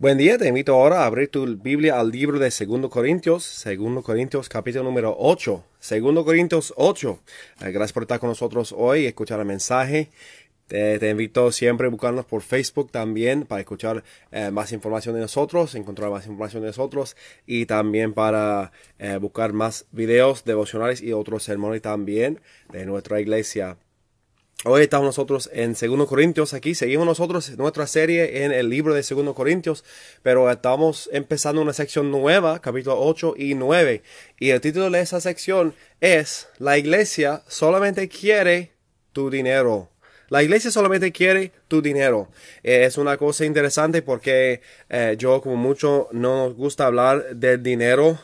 Buen día, te invito ahora a abrir tu Biblia al libro de 2 Corintios, 2 Corintios capítulo número 8, 2 Corintios 8. Eh, gracias por estar con nosotros hoy y escuchar el mensaje. Te, invito siempre a buscarnos por Facebook también para escuchar eh, más información de nosotros, encontrar más información de nosotros y también para eh, buscar más videos devocionales y otros sermones también de nuestra iglesia. Hoy estamos nosotros en 2 Corintios aquí, seguimos nosotros nuestra serie en el libro de 2 Corintios, pero estamos empezando una sección nueva, capítulo 8 y 9, y el título de esa sección es La iglesia solamente quiere tu dinero. La iglesia solamente quiere tu dinero. es una cosa interesante porque eh, yo como mucho no nos gusta hablar del dinero.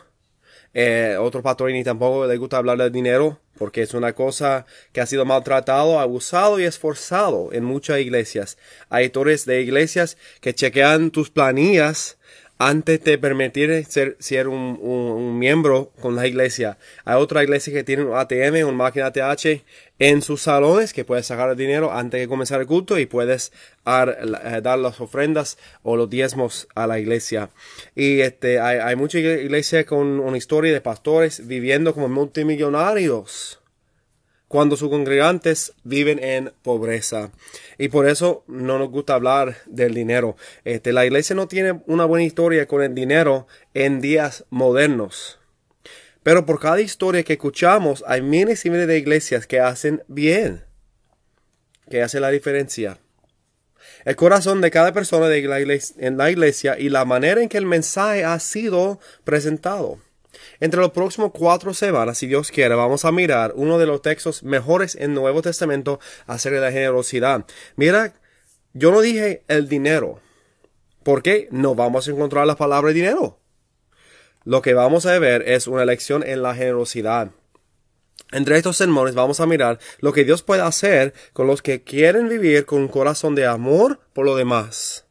Eh, otro patrón ni tampoco le gusta hablar del dinero porque es una cosa que ha sido maltratado, abusado y esforzado en muchas iglesias. Hay autores de iglesias que chequean tus planillas antes de permitir ser, ser un, miembro con la iglesia. Hay otra iglesia que tiene un ATM, una máquina ATH en sus salones que puedes sacar el dinero antes de comenzar el culto y puedes dar, eh, dar las ofrendas o los diezmos a la iglesia. Y este, hay, hay muchas iglesias con una historia de pastores viviendo como multimillonarios cuando sus congregantes viven en pobreza. Y por eso no nos gusta hablar del dinero. Este, la iglesia no tiene una buena historia con el dinero en días modernos. Pero por cada historia que escuchamos, hay miles y miles de iglesias que hacen bien, que hacen la diferencia. El corazón de cada persona de la iglesia, en la iglesia y la manera en que el mensaje ha sido presentado. Entre los próximos cuatro semanas, si Dios quiere, vamos a mirar uno de los textos mejores en Nuevo Testamento acerca de la generosidad. Mira, yo no dije el dinero, porque no vamos a encontrar la palabra dinero. Lo que vamos a ver es una lección en la generosidad. Entre estos sermones vamos a mirar lo que Dios puede hacer con los que quieren vivir con un corazón de amor por lo demás.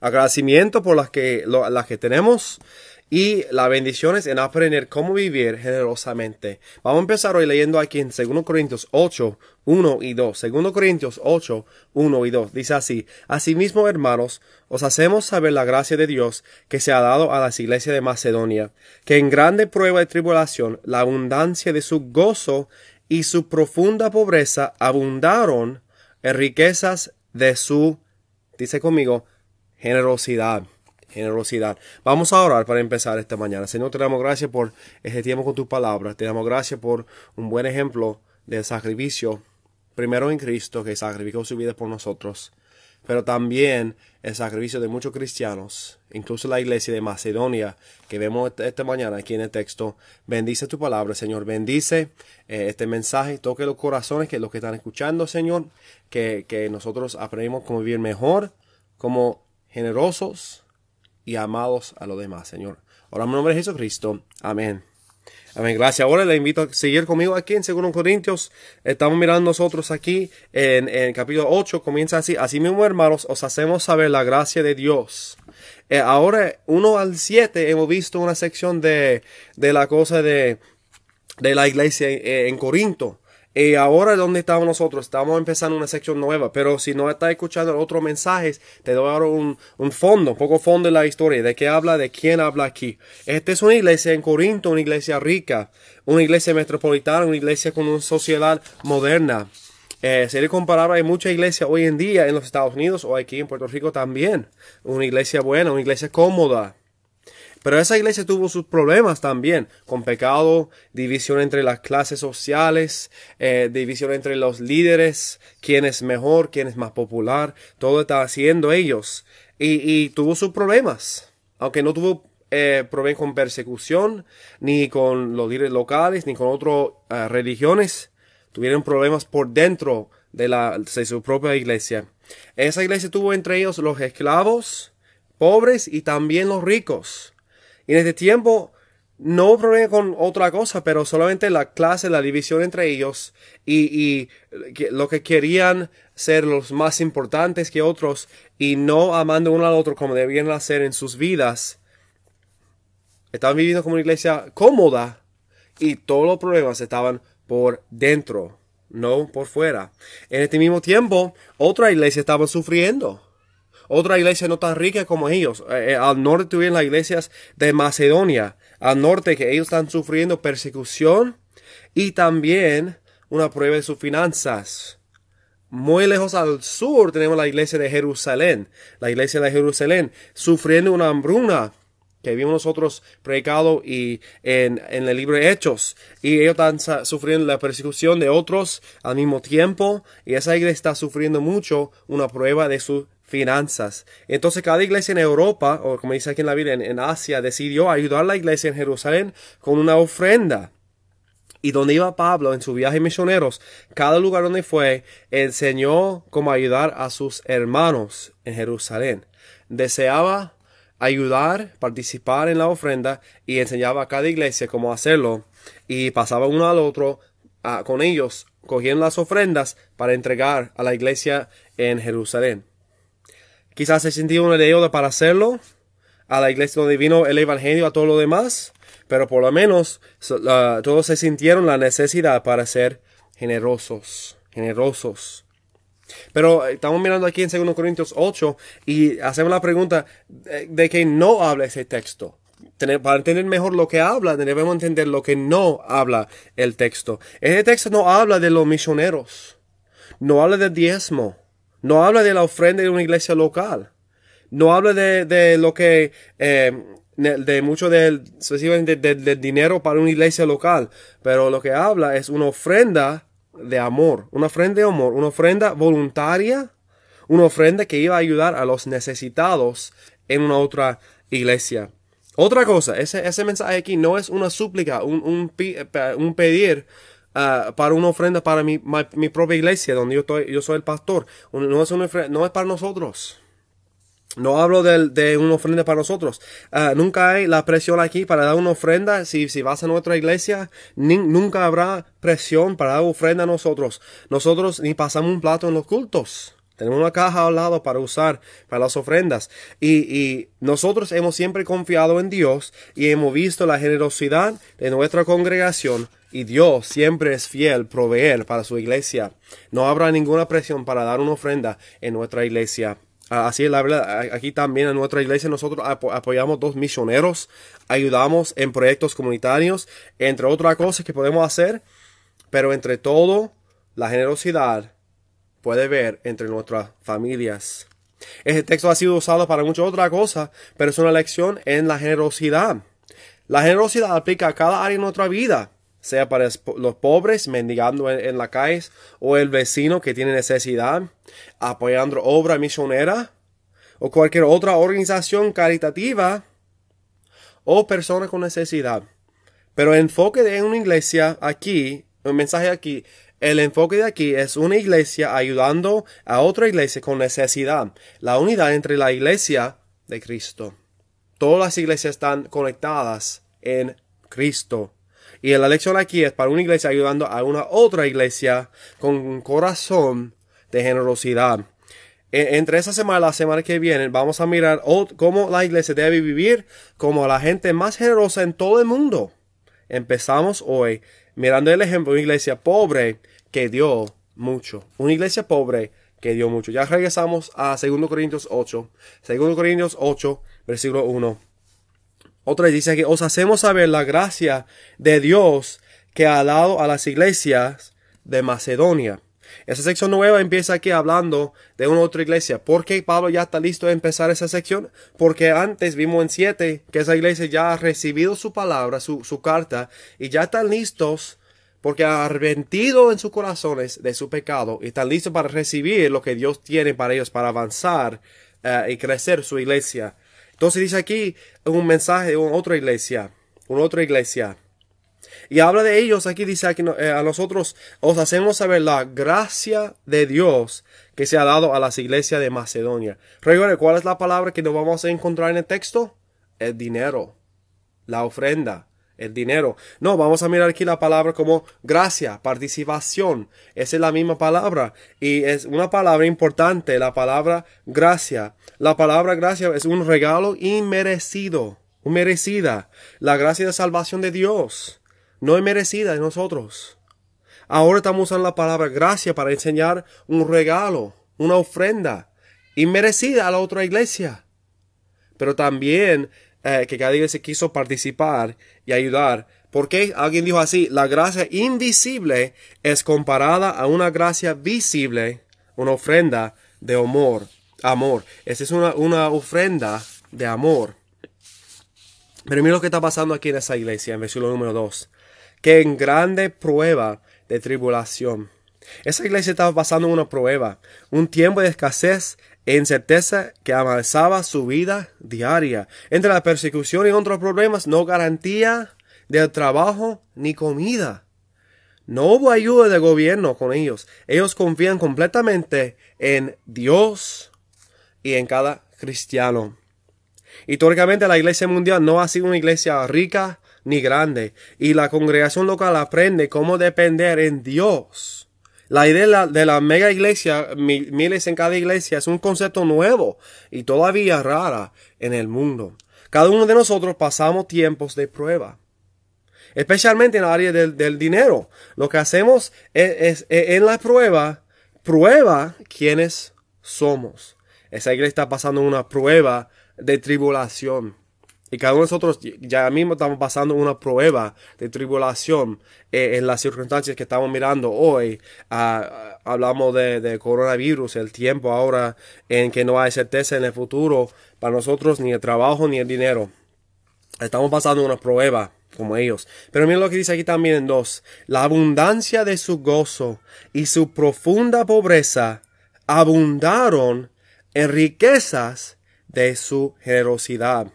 Agradecimiento por las que, las que tenemos y la bendición es en aprender cómo vivir generosamente. Vamos a empezar hoy leyendo aquí en 2 Corintios 8, 1 y 2. 2 Corintios 8, 1 y 2. Dice así, Asimismo, hermanos, os hacemos saber la gracia de Dios que se ha dado a las iglesias de Macedonia, que en grande prueba de tribulación, la abundancia de su gozo y su profunda pobreza abundaron en riquezas de su, dice conmigo, generosidad generosidad. Vamos a orar para empezar esta mañana. Señor, te damos gracias por este tiempo con tu palabra. Te damos gracias por un buen ejemplo de sacrificio, primero en Cristo, que sacrificó su vida por nosotros, pero también el sacrificio de muchos cristianos, incluso la iglesia de Macedonia, que vemos esta mañana aquí en el texto. Bendice tu palabra, Señor. Bendice eh, este mensaje. Toque los corazones que los que están escuchando, Señor. Que, que nosotros aprendamos cómo vivir mejor, como generosos, y amados a los demás, Señor. Oramos en nombre de Jesucristo. Amén. Amén. Gracias. Ahora le invito a seguir conmigo aquí en 2 Corintios. Estamos mirando nosotros aquí en, el capítulo 8. Comienza así. Así mismo, hermanos, os hacemos saber la gracia de Dios. Eh, ahora, 1 al 7, hemos visto una sección de, de la cosa de, de la iglesia en, en Corinto. Y ahora, ¿dónde estamos nosotros? Estamos empezando una sección nueva, pero si no estás escuchando otros mensajes, te doy ahora un, un, fondo, un poco fondo de la historia, de qué habla, de quién habla aquí. Esta es una iglesia en Corinto, una iglesia rica, una iglesia metropolitana, una iglesia con una sociedad moderna. Eh, sería comparable, hay mucha iglesia hoy en día en los Estados Unidos o aquí en Puerto Rico también. Una iglesia buena, una iglesia cómoda. Pero esa iglesia tuvo sus problemas también, con pecado, división entre las clases sociales, eh, división entre los líderes, quién es mejor, quién es más popular, todo estaba haciendo ellos. Y, tuvo sus problemas, aunque no tuvo eh, problemas con persecución, ni con los líderes locales, ni con otras eh, religiones, tuvieron problemas por dentro de, la, de su propia iglesia. Esa iglesia tuvo entre ellos los esclavos, pobres y también los ricos. Y en este tiempo no hubo problema con otra cosa, pero solamente la clase, la división entre ellos y, lo que querían ser los más importantes que otros y no amando uno al otro como debían hacer en sus vidas. Estaban viviendo como una iglesia cómoda y todos los problemas estaban por dentro, no por fuera. En este mismo tiempo, otra iglesia estaba sufriendo otra iglesia no tan rica como ellos. Eh, eh, al norte tuvieron las iglesias de Macedonia. Al norte que ellos están sufriendo persecución y también una prueba de sus finanzas. Muy lejos al sur tenemos la iglesia de Jerusalén. La iglesia de Jerusalén sufriendo una hambruna que vimos nosotros predicado y en, en, el libro de Hechos. Y ellos están sufriendo la persecución de otros al mismo tiempo. Y esa iglesia está sufriendo mucho una prueba de sus finanzas. Entonces cada iglesia en Europa, o como dice aquí en la Biblia, en, Asia, decidió ayudar a la iglesia en Jerusalén con una ofrenda. Y donde iba Pablo en su viaje misioneros, cada lugar donde fue, enseñó cómo ayudar a sus hermanos en Jerusalén. Deseaba ayudar, participar en la ofrenda y enseñaba a cada iglesia cómo hacerlo y pasaba uno al otro con ellos, cogiendo las ofrendas para entregar a la iglesia en Jerusalén. Quizás se sintió una deuda para hacerlo a la iglesia donde vino el evangelio a todo lo demás, pero por lo menos todos se sintieron la necesidad para ser generosos, generosos. Pero eh, estamos mirando aquí en 2 Corintios 8 y hacemos la pregunta de, que no habla ese texto. Para entender mejor lo que habla, debemos entender lo que no habla el texto. Ese texto no habla de los misioneros, no habla del diezmo, no habla de la ofrenda de una iglesia local, no habla de, lo que, eh, de mucho del, del dinero para una iglesia local, pero lo que habla es una ofrenda de amor, una ofrenda de amor, una ofrenda voluntaria, una ofrenda que iba a ayudar a los necesitados en una otra iglesia. Otra cosa, ese, ese mensaje aquí no es una súplica, un, un, pedir uh, para una ofrenda para mi, mi, propia iglesia, donde yo, estoy, yo soy el pastor. No es, una, es para nosotros. No hablo de, de, una ofrenda para nosotros. Ah, nunca hay la presión aquí para dar una ofrenda. Si, si vas a nuestra iglesia, nunca habrá presión para dar ofrenda a nosotros. Nosotros ni pasamos un plato en los cultos. Tenemos una caja al lado para usar para las ofrendas. Y, y nosotros hemos siempre confiado en Dios y hemos visto la generosidad de nuestra congregación y Dios siempre es fiel proveer para su iglesia. No habrá ninguna presión para dar una ofrenda en nuestra iglesia. Así es la verdad. Aquí también en nuestra iglesia nosotros apoyamos dos misioneros, ayudamos en proyectos comunitarios, entre otras cosas que podemos hacer, pero entre todo, la generosidad puede ver entre nuestras familias. Este texto ha sido usado para muchas otras cosas, pero es una lección en la generosidad. La generosidad aplica a cada área de nuestra vida sea para los pobres mendigando en, la calle o el vecino que tiene necesidad, apoyando obra misionera o cualquier otra organización caritativa o persona con necesidad. Pero el enfoque de una iglesia aquí, un mensaje aquí, el enfoque de aquí es una iglesia ayudando a otra iglesia con necesidad. La unidad entre la iglesia de Cristo. Todas las iglesias están conectadas en Cristo. Y la lección aquí es para una iglesia ayudando a una otra iglesia con un corazón de generosidad. E, entre esa semana y la semana que viene vamos a mirar cómo la iglesia debe vivir como la gente más generosa en todo el mundo. Empezamos hoy mirando el ejemplo de una iglesia pobre que dio mucho. Una iglesia pobre que dio mucho. Ya regresamos a 2 Corintios 8. 2 Corintios 8, versículo 1. Otra dice que os hacemos saber la gracia de Dios que ha dado a las iglesias de Macedonia. Esa sección nueva empieza aquí hablando de una otra iglesia. ¿Por qué Pablo ya está listo a empezar esa sección? Porque antes vimos en 7 que esa iglesia ya ha recibido su palabra, su, carta, y ya están listos porque ha arrepentido en sus corazones de su pecado y están listos para recibir lo que Dios tiene para ellos, para avanzar eh, y crecer su iglesia. Entonces dice aquí un mensaje de otra iglesia, una otra iglesia. Y habla de ellos, aquí dice aquí, eh, a nosotros os hacemos saber la gracia de Dios que se ha dado a las iglesias de Macedonia. Recuerden, ¿cuál es la palabra que nos vamos a encontrar en el texto? El dinero, la ofrenda el dinero. No, vamos a mirar aquí la palabra como gracia, participación. Esa es la misma palabra. Y es una palabra importante, la palabra gracia. La palabra gracia es un regalo inmerecido, merecida. La gracia de salvación de Dios. No es merecida de nosotros. Ahora estamos usando la palabra gracia para enseñar un regalo, una ofrenda inmerecida a la otra iglesia. Pero también eh, que cada iglesia quiso participar y ayudar. Porque alguien dijo así, la gracia invisible es comparada a una gracia visible, una ofrenda de amor. Amor. Esta es una, una ofrenda de amor. Pero mira lo que está pasando aquí en esa iglesia, en versículo número 2. Que en grande prueba de tribulación. Esa iglesia estaba pasando una prueba, un tiempo de escasez e incerteza que avanzaba su vida diaria. Entre la persecución y otros problemas, no garantía de trabajo ni comida. No hubo ayuda de gobierno con ellos. Ellos confían completamente en Dios y en cada cristiano. Históricamente la iglesia mundial no ha sido una iglesia rica ni grande y la congregación local aprende cómo depender en Dios. La idea de la mega iglesia, miles en cada iglesia, es un concepto nuevo y todavía rara en el mundo. Cada uno de nosotros pasamos tiempos de prueba especialmente en el área del, dinero. Lo que hacemos es, en la prueba, prueba quiénes somos. Esa iglesia está pasando una prueba de tribulación. Y cada uno de nosotros ya mismo estamos pasando una prueba de tribulación eh, en las circunstancias que estamos mirando hoy. Ah, hablamos de, de, coronavirus, el tiempo ahora en que no hay certeza en el futuro para nosotros, ni el trabajo ni el dinero. Estamos pasando una prueba como ellos. Pero mira lo que dice aquí también en dos. La abundancia de su gozo y su profunda pobreza abundaron en riquezas de su generosidad.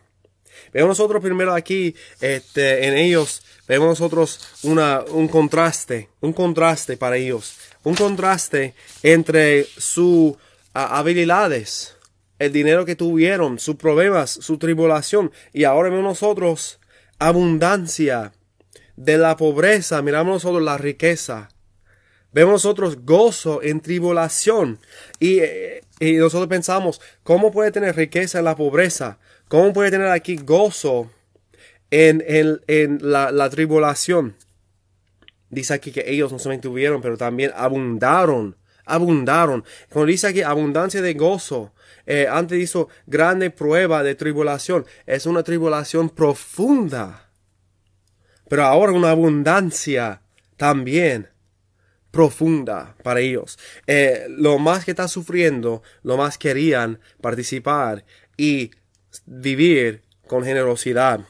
Vemos nosotros primero aquí, este, en ellos, vemos nosotros una, un contraste, un contraste para ellos, un contraste entre sus habilidades, el dinero que tuvieron, sus problemas, su tribulación, y ahora vemos nosotros abundancia de la pobreza, miramos nosotros la riqueza. Vemos nosotros gozo en tribulación. Y, eh, y, nosotros pensamos, ¿cómo puede tener riqueza en la pobreza? ¿Cómo puede tener aquí gozo en, en, la, la, tribulación? Dice aquí que ellos no solamente tuvieron, pero también abundaron. Abundaron. Cuando dice aquí abundancia de gozo, eh, antes hizo grande prueba de tribulación. Es una tribulación profunda. Pero ahora una abundancia también profunda para ellos. Eh, lo más que está sufriendo, lo más querían participar y vivir con generosidad.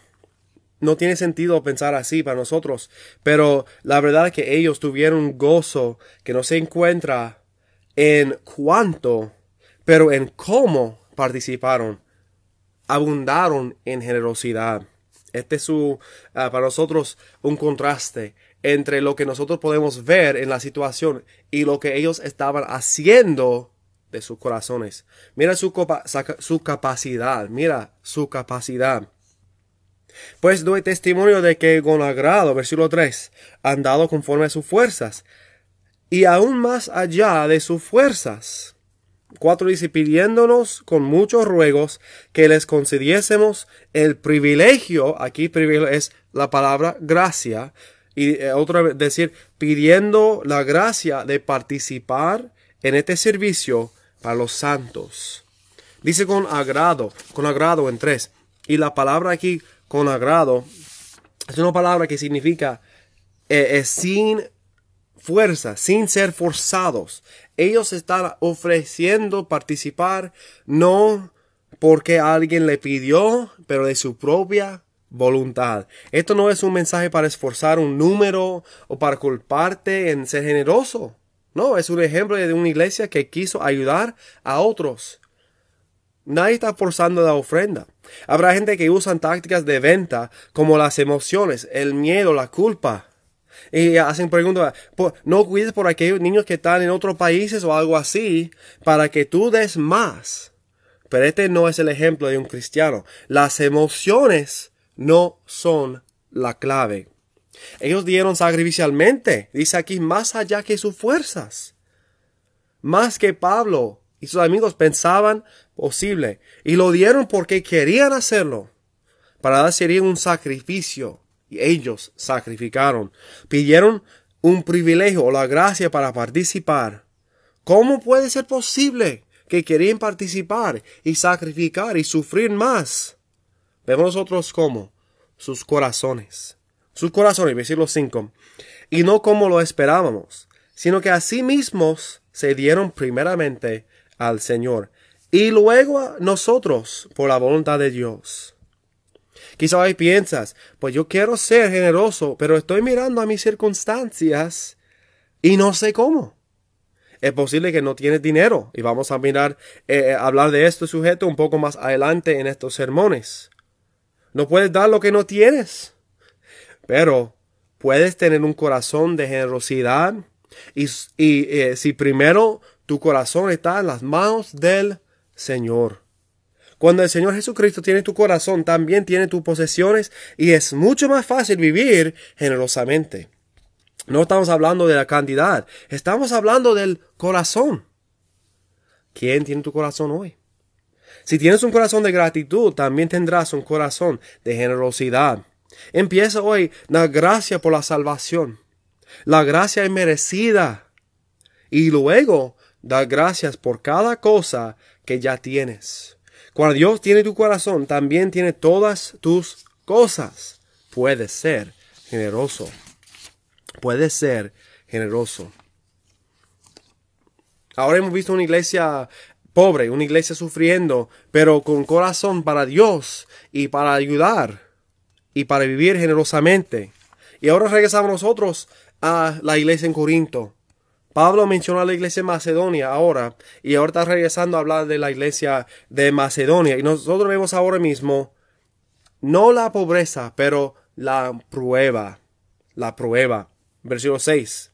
No tiene sentido pensar así para nosotros, pero la verdad es que ellos tuvieron gozo que no se encuentra en cuanto pero en cómo participaron, abundaron en generosidad. Este es su, ah, para nosotros un contraste entre lo que nosotros podemos ver en la situación y lo que ellos estaban haciendo de sus corazones. Mira su, su capacidad, mira su capacidad. Pues doy testimonio de que con agrado, versículo 3, han dado conforme a sus fuerzas y aún más allá de sus fuerzas 4 dice, pidiéndonos con muchos ruegos que les concediésemos el privilegio, aquí privilegio es la palabra gracia, y eh, otra vez decir, pidiendo la gracia de participar en este servicio para los santos. Dice con agrado, con agrado en tres. Y la palabra aquí, con agrado, es una palabra que significa eh, sin fuerza, sin ser forzados. Ellos están ofreciendo participar no porque alguien le pidió, pero de su propia voluntad. Esto no es un mensaje para esforzar un número o para culparte en ser generoso. No, es un ejemplo de una iglesia que quiso ayudar a otros. Nadie está forzando la ofrenda. Habrá gente que usan tácticas de venta como las emociones, el miedo, la culpa y hacen preguntas, no cuides por aquellos niños que están en otros países o algo así, para que tú des más. Pero este no es el ejemplo de un cristiano. Las emociones no son la clave. Ellos dieron sacrificialmente, dice aquí, más allá que sus fuerzas. Más que Pablo y sus amigos pensaban posible. Y lo dieron porque querían hacerlo. Para sería un sacrificio y ellos sacrificaron. Pidieron un privilegio o la gracia para participar. ¿Cómo puede ser posible que querían participar y sacrificar y sufrir más. Vemos nosotros como sus corazones. Sus corazones, versículo 5. Y no como lo esperábamos, sino que a sí mismos se dieron primeramente al Señor y luego a nosotros por la voluntad de Dios. Quizá hoy piensas, pues yo quiero ser generoso, pero estoy mirando a mis circunstancias y no sé cómo. Es posible que no tienes dinero y vamos a mirar, eh, eh, hablar de este sujeto un poco más adelante en estos sermones. No puedes dar lo que no tienes, pero puedes tener un corazón de generosidad y, eh, si primero tu corazón está en las manos del Señor. Cuando el Señor Jesucristo tiene tu corazón, también tiene tus posesiones y es mucho más fácil vivir generosamente. No estamos hablando de la cantidad, estamos hablando del corazón. ¿Quién tiene tu corazón hoy? Si tienes un corazón de gratitud, también tendrás un corazón de generosidad. Empieza hoy la gracia por la salvación. La gracia es merecida. Y luego da gracias por cada cosa que ya tienes. Cuando Dios tiene tu corazón, también tiene todas tus cosas. Puedes ser generoso. Puedes ser generoso. Ahora hemos visto una iglesia pobre, una iglesia sufriendo, pero con corazón para Dios y para ayudar y para vivir generosamente. Y ahora regresamos nosotros a la iglesia en Corinto. Pablo mencionó a la iglesia de Macedonia ahora y ahora está regresando a hablar de la iglesia de Macedonia. Y nosotros vemos ahora mismo no la pobreza, pero la prueba. La prueba. Versículo 6.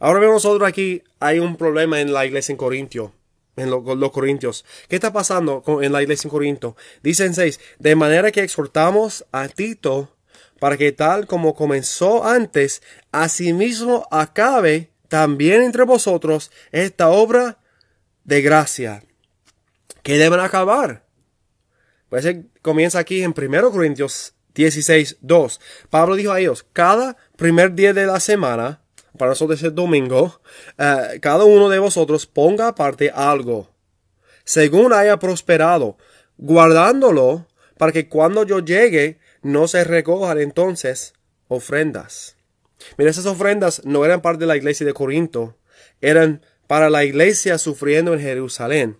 Ahora vemos nosotros aquí, hay un problema en la iglesia en Corintio en los corintios. ¿Qué está pasando en la iglesia en Corinto? Dice en 6, de manera que exhortamos a Tito para que tal como comenzó antes, asimismo acabe también entre vosotros esta obra de gracia, que deben acabar. Pues comienza aquí en 1 Corintios 16, 2. Pablo dijo a ellos, cada primer día de la semana, para nosotros el domingo, eh, cada uno de vosotros ponga aparte algo, según haya prosperado, guardándolo para que cuando yo llegue no se recojan entonces ofrendas. Mira, esas ofrendas no eran parte de la iglesia de Corinto, eran para la iglesia sufriendo en Jerusalén.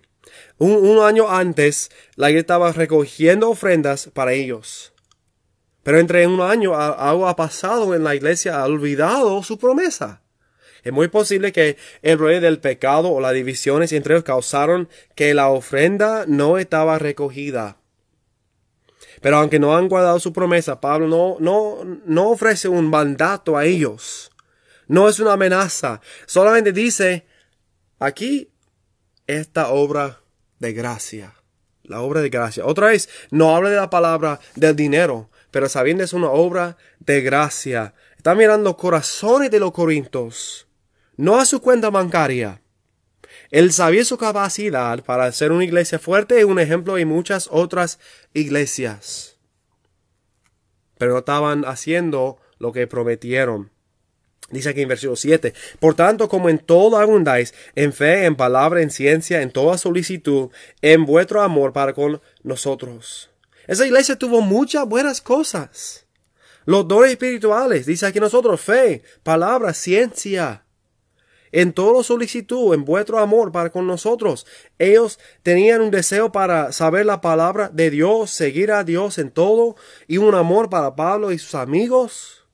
Un, año antes, la iglesia estaba recogiendo ofrendas para ellos. Pero entre un año algo ha pasado en la iglesia, ha olvidado su promesa. Es muy posible que el rey del pecado o las divisiones entre ellos causaron que la ofrenda no estaba recogida. Pero aunque no han guardado su promesa, Pablo no, no, no ofrece un mandato a ellos. No es una amenaza. Solamente dice, aquí esta obra de gracia. La obra de gracia. Otra vez, no habla de la palabra del dinero, pero sabiendo es una obra de gracia. Está mirando corazones de los corintios, no a su cuenta bancaria. Él sabía su capacidad para ser una iglesia fuerte y un ejemplo en muchas otras iglesias. Pero no estaban haciendo lo que prometieron. Dice aquí en versículo 7, por tanto como en todo abundáis, en fe, en palabra, en ciencia, en toda solicitud, en vuestro amor para con nosotros. Esa iglesia tuvo muchas buenas cosas. Los dones espirituales, dice aquí nosotros, fe, palabra, ciencia, en todo solicitud, en vuestro amor para con nosotros. Ellos tenían un deseo para saber la palabra de Dios, seguir a Dios en todo y un amor para Pablo y sus amigos.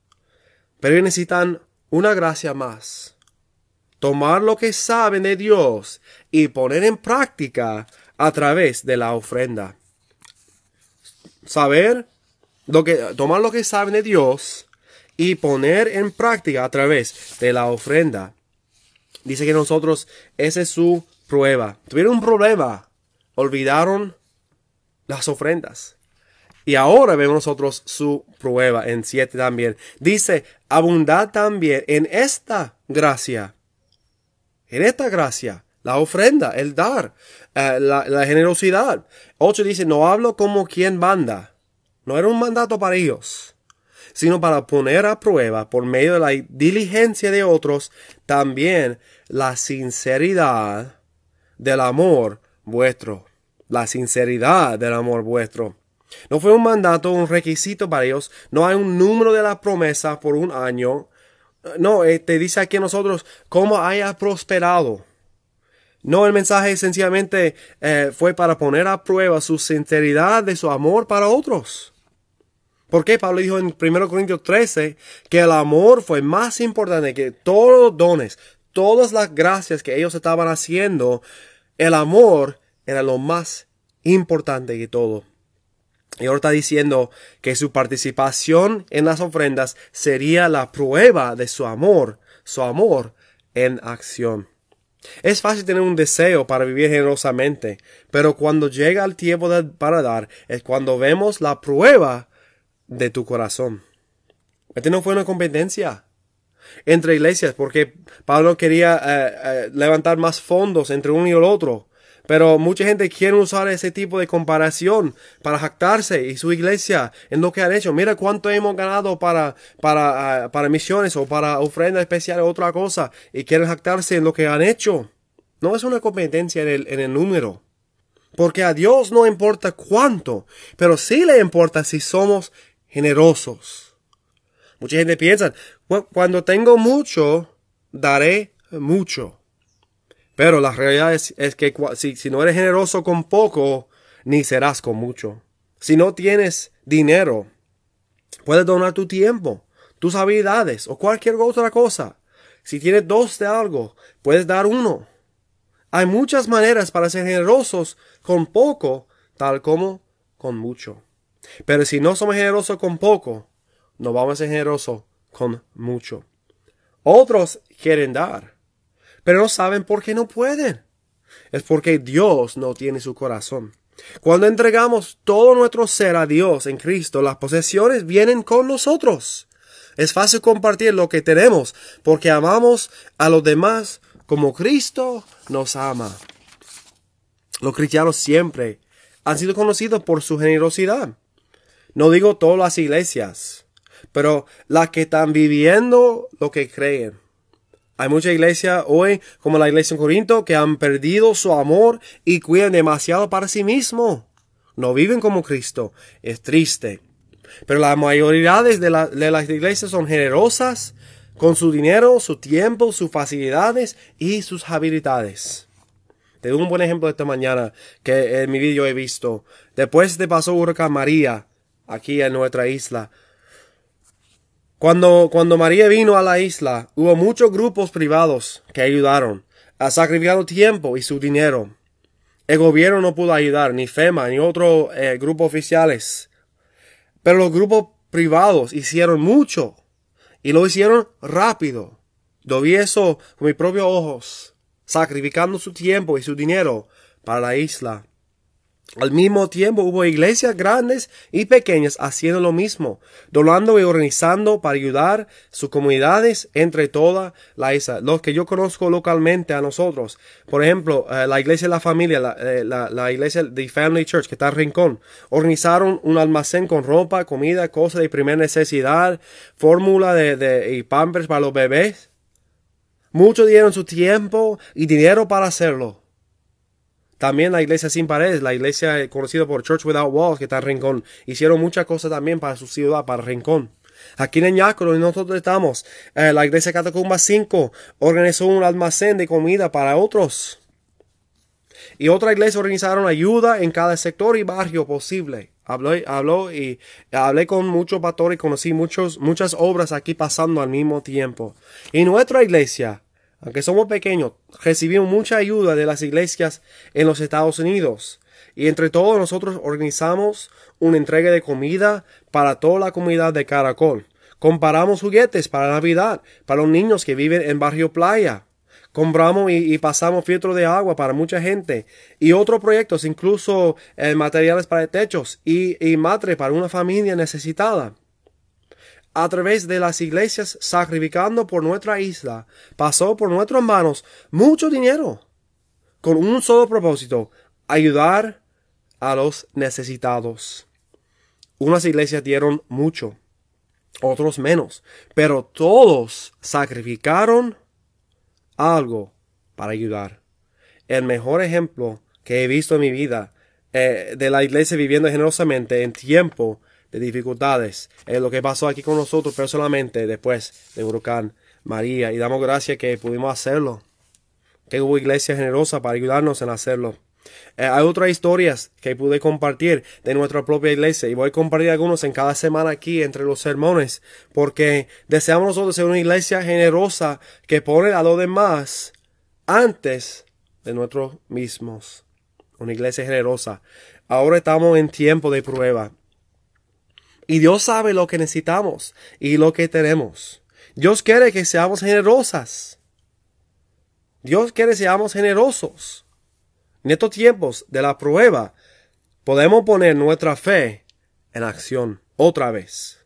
Pero necesitan una gracia más. Tomar lo que saben de Dios y poner en práctica a través de la ofrenda. Saber lo que, tomar lo que saben de Dios y poner en práctica a través de la ofrenda. Dice que nosotros, esa es su prueba. Tuvieron un problema. Olvidaron las ofrendas. Y ahora vemos nosotros su prueba en 7 también. Dice, abundad también en esta gracia. En esta gracia. La ofrenda, el dar, eh, la, generosidad. 8 dice, no hablo como quien manda. No era un mandato para ellos sino para poner a prueba por medio de la diligencia de otros también la sinceridad del amor vuestro, la sinceridad del amor vuestro. No fue un mandato, un requisito para ellos. No hay un número de la promesa por un año. No, eh, te dice aquí a nosotros cómo haya prosperado. No, el mensaje sencillamente eh, fue para poner a prueba su sinceridad de su amor para otros. ¿Por qué? Pablo dijo en 1 Corintios 13 que el amor fue más importante que todos los dones, todas las gracias que ellos estaban haciendo. El amor era lo más importante que todo. Y ahora está diciendo que su participación en las ofrendas sería la prueba de su amor, su amor en acción. Es fácil tener un deseo para vivir generosamente, pero cuando llega el tiempo para dar es cuando vemos la prueba de tu corazón. Este no fue una competencia entre iglesias porque Pablo quería eh, eh, levantar más fondos entre uno y el otro. Pero mucha gente quiere usar ese tipo de comparación para jactarse y su iglesia en lo que han hecho. Mira cuánto hemos ganado para, para, ah, para misiones o para ofrenda especial o otra cosa y quieren jactarse en lo que han hecho. No es una competencia en el, en el número. Porque a Dios no importa cuánto, pero sí le importa si somos generosos. Mucha gente piensa, cuando tengo mucho, daré mucho. Pero la realidad es, que si, si no eres generoso con poco, ni serás con mucho. Si no tienes dinero, puedes donar tu tiempo, tus habilidades o cualquier otra cosa. Si tienes dos de algo, puedes dar uno. Hay muchas maneras para ser generosos con poco, tal como con mucho. Pero si no somos generosos con poco, no vamos a ser generosos con mucho. Otros quieren dar, pero no saben por qué no pueden. Es porque Dios no tiene su corazón. Cuando entregamos todo nuestro ser a Dios en Cristo, las posesiones vienen con nosotros. Es fácil compartir lo que tenemos porque amamos a los demás como Cristo nos ama. Los cristianos siempre han sido conocidos por su generosidad. No digo todas las iglesias, pero las que están viviendo lo que creen. Hay mucha iglesia hoy, como la iglesia en Corinto, que han perdido su amor y cuidan demasiado para sí mismo. No viven como Cristo. Es triste. Pero la mayoría de, las iglesias son generosas con su dinero, su tiempo, sus facilidades y sus habilidades. Te doy un buen ejemplo esta mañana que en mi vídeo he visto. Después de pasó huracán María aquí en nuestra isla, cuando, cuando María vino a la isla, hubo muchos grupos privados que ayudaron, a sacrificar tiempo y su dinero. El gobierno no pudo ayudar, ni FEMA, ni otro eh, grupo oficiales. Pero los grupos privados hicieron mucho y lo hicieron rápido. Yo vi eso con mis propios ojos, sacrificando su tiempo y su dinero para la isla. Al mismo tiempo hubo iglesias grandes y pequeñas haciendo lo mismo, donando y organizando para ayudar sus comunidades entre toda la isla. Los que yo conozco localmente a nosotros, por ejemplo, eh, la iglesia de la familia, la, eh, la, iglesia de Family Church que está en Rincón, organizaron un almacén con ropa, comida, cosas de primera necesidad, fórmula de, de, y pampers para los bebés. Muchos dieron su tiempo y dinero para hacerlo. También la iglesia sin paredes, la iglesia conocida por Church Without Walls, que está en Rincón, hicieron muchas cosas también para su ciudad, para Rincón. Aquí en Ñácaro, nosotros estamos, eh, la iglesia Catacumba 5 organizó un almacén de comida para otros. Y otra iglesia organizaron ayuda en cada sector y barrio posible. Hablé, habló y hablé con muchos pastores y conocí muchos, muchas obras aquí pasando al mismo tiempo. Y nuestra iglesia aunque somos pequeños, recibimos mucha ayuda de las iglesias en los Estados Unidos. Y entre todos nosotros organizamos una entrega de comida para toda la comunidad de Caracol. Comparamos juguetes para Navidad, para los niños que viven en barrio playa. Compramos y, pasamos filtro de agua para mucha gente. Y otros proyectos, incluso eh, materiales para techos y, y para una familia necesitada a través de las iglesias sacrificando por nuestra isla, pasó por nuestras manos mucho dinero, con un solo propósito, ayudar a los necesitados. Unas iglesias dieron mucho, otros menos, pero todos sacrificaron algo para ayudar. el mejor ejemplo que he visto en mi vida eh, de la iglesia viviendo generosamente en tiempo de dificultades. Es lo que pasó aquí con nosotros personalmente después de huracán María. Y damos gracias que pudimos hacerlo. Que hubo iglesia generosa para ayudarnos en hacerlo. Eh, hay otras historias que pude compartir de nuestra propia iglesia y voy a compartir algunos en cada semana aquí entre los sermones porque deseamos nosotros ser una iglesia generosa que pone a los demás antes de nosotros mismos. Una iglesia generosa. Ahora estamos en tiempo de prueba. Y Dios sabe lo que necesitamos y lo que tenemos. Dios quiere que seamos generosas. Dios quiere que seamos generosos. En estos tiempos de la prueba, podemos poner nuestra fe en acción otra vez.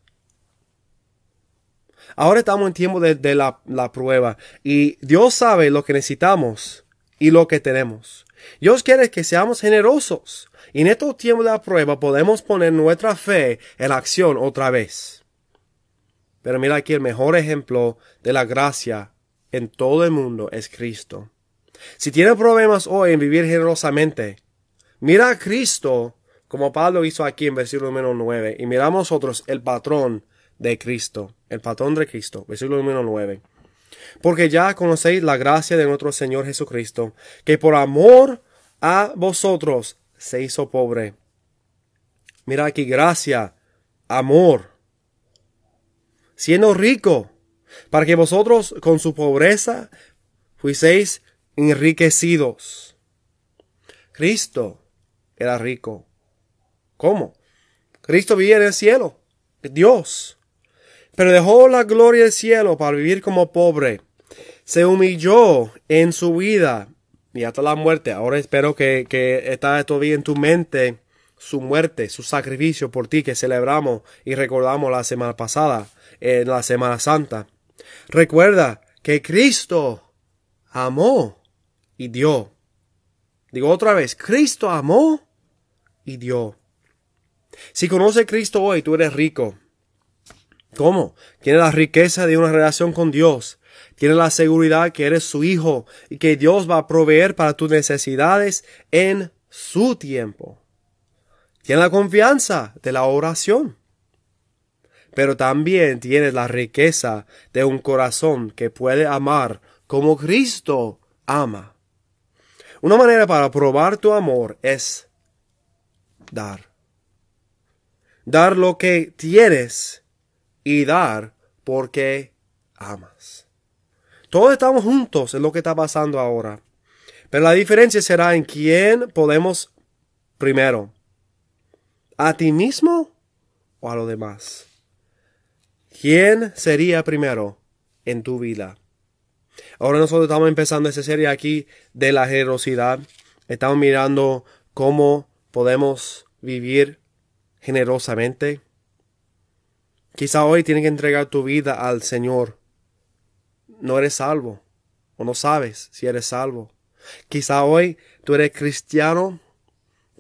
Ahora estamos en tiempo de, la, la, prueba y Dios sabe lo que necesitamos y lo que tenemos. Dios quiere que seamos generosos y en estos tiempos de la prueba podemos poner nuestra fe en acción otra vez. Pero mira aquí el mejor ejemplo de la gracia en todo el mundo es Cristo. Si tienes problemas hoy en vivir generosamente, mira a Cristo, como Pablo hizo aquí en versículo número 9, y miramos nosotros el patrón de Cristo, el patrón de Cristo, versículo número 9. Porque ya conocéis la gracia de nuestro Señor Jesucristo, que por amor a vosotros se hizo pobre. Mira aquí, gracia, amor, siendo rico, para que vosotros con su pobreza fuiseis enriquecidos. Cristo era rico. ¿Cómo? Cristo vivía en el cielo, Dios. Pero dejó la gloria del cielo para vivir como pobre. Se humilló en su vida y hasta la muerte. Ahora espero que, que está todavía en tu mente su muerte, su sacrificio por ti que celebramos y recordamos la semana pasada, en la Semana Santa. Recuerda que Cristo amó y dio. Digo otra vez, Cristo amó y dio. Si conoces Cristo hoy, tú eres rico. ¿Cómo? Tienes la riqueza de una relación con Dios. Tienes la seguridad que eres su hijo y que Dios va a proveer para tus necesidades en su tiempo. Tienes la confianza de la oración. Pero también tienes la riqueza de un corazón que puede amar como Cristo ama. Una manera para probar tu amor es dar. Dar lo que tienes y dar porque amas. Todos estamos juntos en lo que está pasando ahora. Pero la diferencia será en quién podemos primero. ¿A ti mismo o a los demás? ¿Quién sería primero en tu vida? Ahora nosotros estamos empezando esta serie aquí de la generosidad. Estamos mirando cómo podemos vivir generosamente. Quizá hoy tienes que entregar tu vida al Señor. No eres salvo o no sabes si eres salvo. Quizá hoy tú eres cristiano,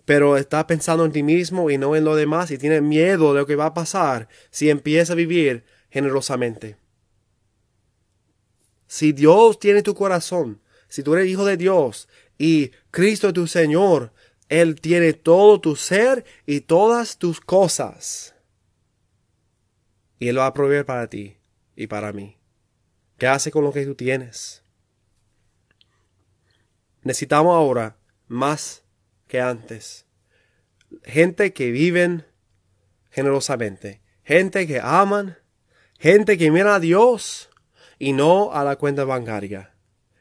pero estás pensando en ti mismo y no en lo demás y tienes miedo de lo que va a pasar si empiezas a vivir generosamente. Si Dios tiene tu corazón, si tú eres hijo de Dios y Cristo es tu Señor, Él tiene todo tu ser y todas tus cosas. Y Él lo va a proveer para ti y para mí. ¿Qué hace con lo que tú tienes? Necesitamos ahora más que antes. Gente que viven generosamente. Gente que aman. Gente que mira a Dios y no a la cuenta bancaria.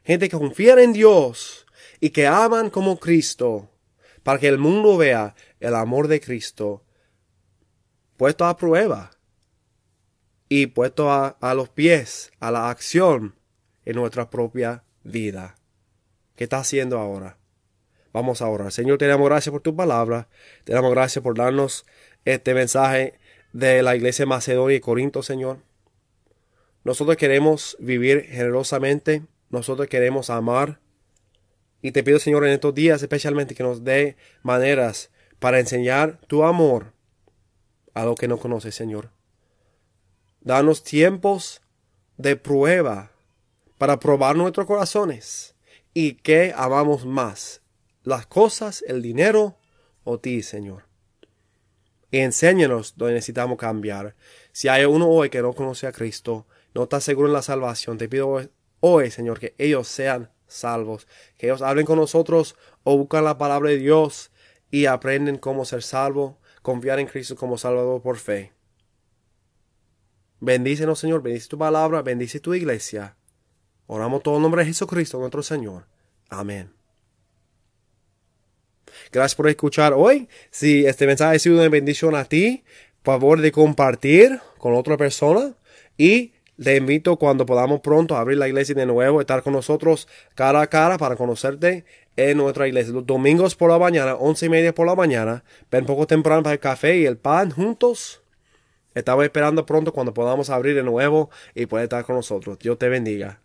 Gente que confía en Dios y que aman como Cristo, para que el mundo vea el amor de Cristo puesto a prueba y puesto a, los pies, a la acción en nuestra propia vida. ¿Qué está haciendo ahora? Vamos a orar. Señor, te damos gracias por tu palabra. Te damos gracias por darnos este mensaje de la iglesia Macedonia y Corinto, Señor. Nosotros queremos vivir generosamente, nosotros queremos amar. Y te pido, Señor, en estos días especialmente que nos dé maneras para enseñar tu amor a lo que no conoces, Señor. Danos tiempos de prueba para probar nuestros corazones y qué amamos más, las cosas, el dinero o ti, Señor. Y enséñanos donde necesitamos cambiar. Si hay uno hoy que no conoce a Cristo, no está seguro en la salvación, te pido hoy, Señor, que ellos sean salvos, que ellos hablen con nosotros o buscan la palabra de Dios y aprenden cómo ser salvo, confiar en Cristo como Salvador por fe. Bendícenos, Señor, bendice tu palabra, bendice tu iglesia. Oramos todo el nombre de Jesucristo, nuestro Señor. Amén. Gracias por escuchar hoy. Si este mensaje ha sido de bendición a ti, favor de compartir con otra persona y te invito cuando podamos pronto a abrir la iglesia de nuevo, estar con nosotros cara a cara para conocerte en nuestra iglesia. Los domingos por la mañana, once y media por la mañana, ven poco temprano para el café y el pan juntos. Estamos esperando pronto cuando podamos abrir de nuevo y puedes estar con nosotros. Dios te bendiga.